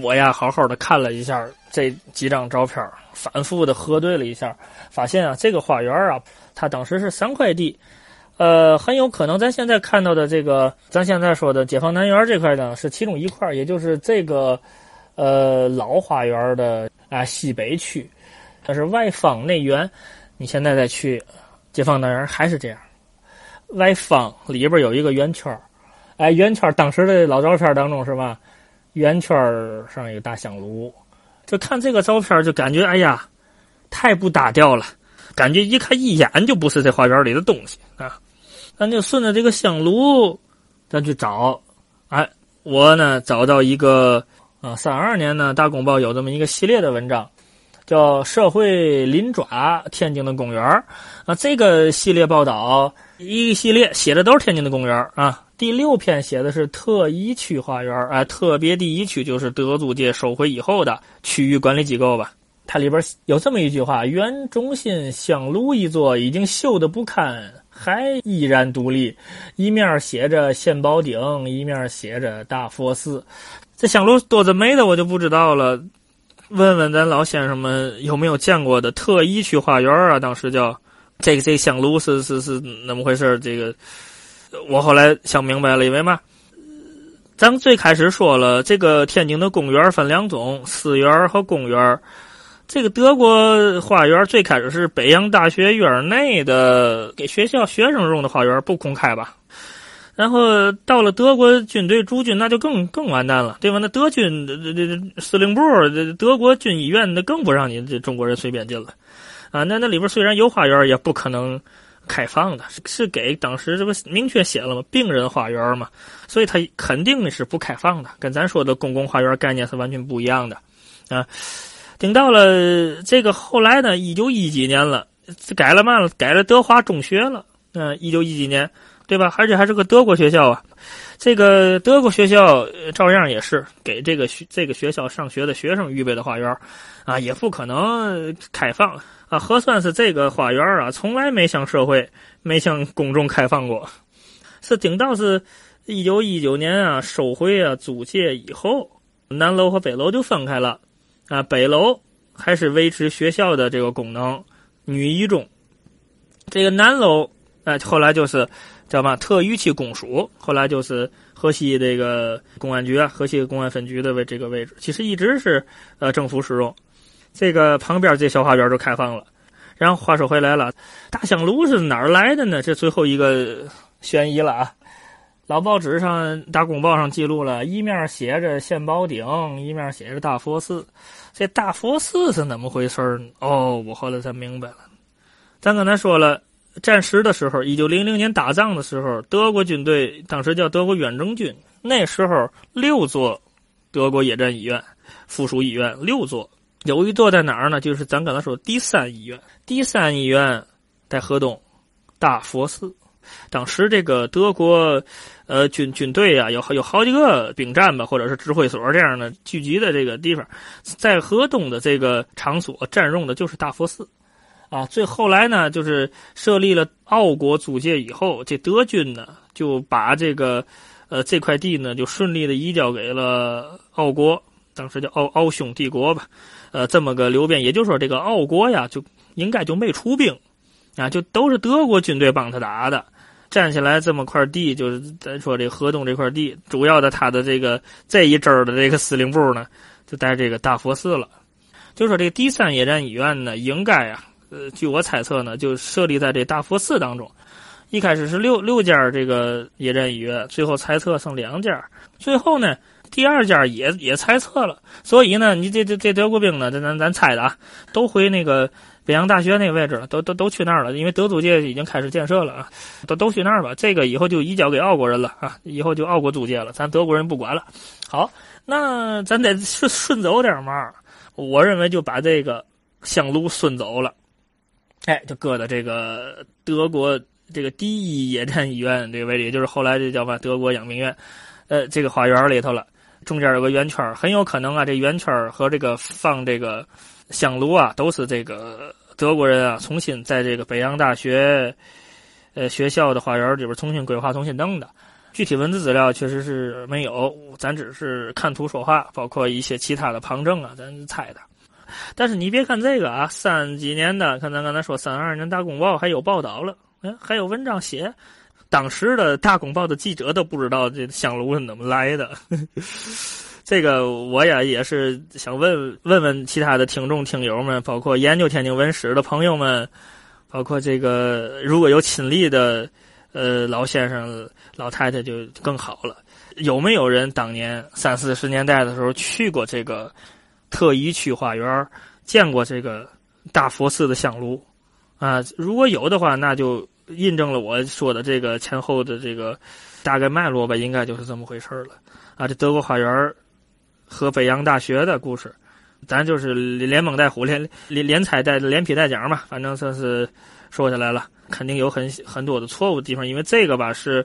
我呀，好好的看了一下这几张照片，反复的核对了一下，发现啊，这个花园啊，它当时是三块地，呃，很有可能咱现在看到的这个，咱现在说的解放南园这块呢，是其中一块，也就是这个，呃，老花园的啊西北区，它是外方内圆。你现在再去解放南园还是这样，外方里边有一个圆圈哎，圆圈当时的老照片当中是吧？圆圈上一个大香炉，就看这个照片就感觉哎呀，太不搭调了，感觉一看一眼就不是这花园里的东西啊。咱就顺着这个香炉，咱去找。哎，我呢找到一个啊，三二年呢，《大公报》有这么一个系列的文章，叫《社会鳞爪：天津的公园啊。这个系列报道一个系列写的都是天津的公园啊。第六篇写的是特一区花园，哎，特别第一区就是德租界收回以后的区域管理机构吧。它里边有这么一句话：原中心香炉一座已经锈得不堪，还依然独立。一面写着献宝顶，一面写着大佛寺。这香炉多着没的我就不知道了。问问咱老先生们有没有见过的特意去花园啊？当时叫这个这香炉是是是那么回事？这个。我后来想明白了，因为嘛，咱们最开始说了，这个天津的公园分两种，私园和公园。这个德国花园最开始是北洋大学院内的给学校学生用的花园，不公开吧？然后到了德国军队驻军，那就更更完蛋了，对吧？那德军这这这司令部、这德国军医院，那更不让你这中国人随便进了啊！那那里边虽然有花园，也不可能。开放的是给当时这不明确写了吗？病人花园嘛，所以他肯定是不开放的，跟咱说的公共花园概念是完全不一样的啊。等到了这个后来呢，一九一几年了，改了嘛了，改了德华中学了。嗯，一九一几年，对吧？而且还是个德国学校啊。这个德国学校照样也是给这个学这个学校上学的学生预备的花园啊，也不可能开放。啊，核算是这个花园啊，从来没向社会、没向公众开放过。是顶到是一九一九年啊，收回啊租界以后，南楼和北楼就分开了。啊，北楼还是维持学校的这个功能，女一中。这个南楼，哎，后来就是叫嘛特预区公署，后来就是河西这个公安局啊，河西公安分局的位这个位置，其实一直是呃政府使用。这个旁边这小花园就开放了，然后话说回来了，大香炉是哪儿来的呢？这最后一个悬疑了啊！老报纸上、大公报上记录了一面写着献宝顶，一面写着大佛寺。这大佛寺是怎么回事呢？哦，我后来才明白了。咱刚才说了，战时的时候，一九零零年打仗的时候，德国军队当时叫德国远征军，那时候六座德国野战医院、附属医院六座。有一座在哪儿呢？就是咱刚才说第三医院，第三医院在河东大佛寺。当时这个德国呃军军队啊，有有好几个兵站吧，或者是指挥所这样的聚集的这个地方，在河东的这个场所占用的就是大佛寺啊。最后来呢，就是设立了奥国租界以后，这德军呢就把这个呃这块地呢就顺利的移交给了奥国，当时叫奥奥匈帝国吧。呃，这么个流变，也就是说，这个奥国呀，就应该就没出兵，啊，就都是德国军队帮他打的。占下来这么块地，就是咱说这河东这块地，主要的他的这个这一支儿的这个司令部呢，就在这个大佛寺了。就说这个第三野战医院呢，应该啊，呃，据我猜测呢，就设立在这大佛寺当中。一开始是六六家这个野战医院，最后猜测剩两家，最后呢。第二家也也猜测了，所以呢，你这这这德国兵呢，咱咱咱猜的啊，都回那个北洋大学那个位置了，都都都去那儿了，因为德租界已经开始建设了啊，都都去那儿吧。这个以后就移交给奥国人了啊，以后就奥国租界了，咱德国人不管了。好，那咱得顺顺走点嘛，我认为就把这个香炉顺走了，哎，就搁在这个德国这个第一野战医院这个位置，也就是后来这叫嘛德国养病院，呃，这个花园里头了。中间有个圆圈，很有可能啊，这圆圈和这个放这个香炉啊，都是这个德国人啊重新在这个北洋大学呃学校的花园里边重新规划、重新弄的具体文字资料确实是没有，咱只是看图说话，包括一些其他的旁证啊，咱猜的。但是你别看这个啊，三几年的，看咱刚才说三二年大公报还有报道了，哎，还有文章写，当时的大公报的记者都不知道这香炉是怎么来的。这个我呀也是想问问问其他的听众听友们，包括研究天津文史的朋友们，包括这个如果有亲历的呃老先生老太太就更好了。有没有人当年三四十年代的时候去过这个特一区花园，见过这个大佛寺的香炉啊？如果有的话，那就印证了我说的这个前后的这个大概脉络吧，应该就是这么回事了啊。这德国花园。和北洋大学的故事，咱就是连蒙带虎，连连连踩带连皮带讲嘛，反正算是说下来了，肯定有很很多的错误的地方，因为这个吧是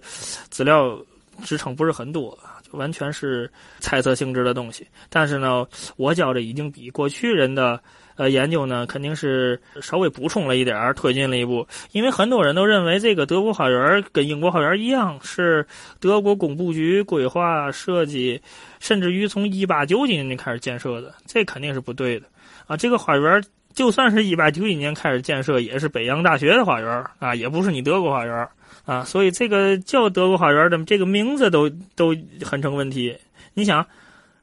资料支撑不是很多，就完全是猜测性质的东西。但是呢，我觉着已经比过去人的。呃，研究呢肯定是稍微补充了一点儿，推进了一步。因为很多人都认为这个德国花园跟英国花园一样，是德国工部局规划设计，甚至于从一八九几年就开始建设的，这肯定是不对的啊！这个花园就算是一八九一年开始建设，也是北洋大学的花园啊，也不是你德国花园啊，所以这个叫德国花园的这个名字都都很成问题。你想，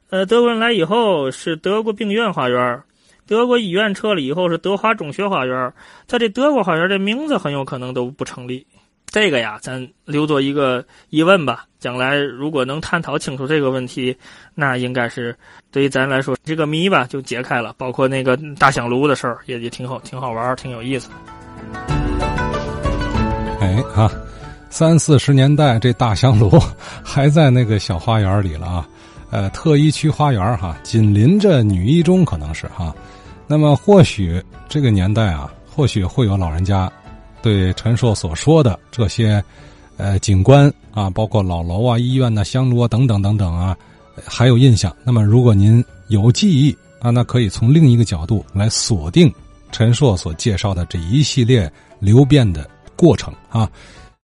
呃，德国人来以后是德国病院花园。德国医院撤了以后是德华中学花园，他这德国花园这名字很有可能都不成立。这个呀，咱留作一个疑问吧。将来如果能探讨清楚这个问题，那应该是对于咱来说这个谜吧就解开了。包括那个大香炉的事儿，也也挺好，挺好玩，挺有意思。哎啊，三四十年代这大香炉还在那个小花园里了啊。呃，特一区花园哈，紧邻着女一中，可能是哈。那么或许这个年代啊，或许会有老人家对陈硕所说的这些呃景观啊，包括老楼啊、医院呐、香炉啊等等等等啊，还有印象。那么如果您有记忆啊，那可以从另一个角度来锁定陈硕所介绍的这一系列流变的过程啊。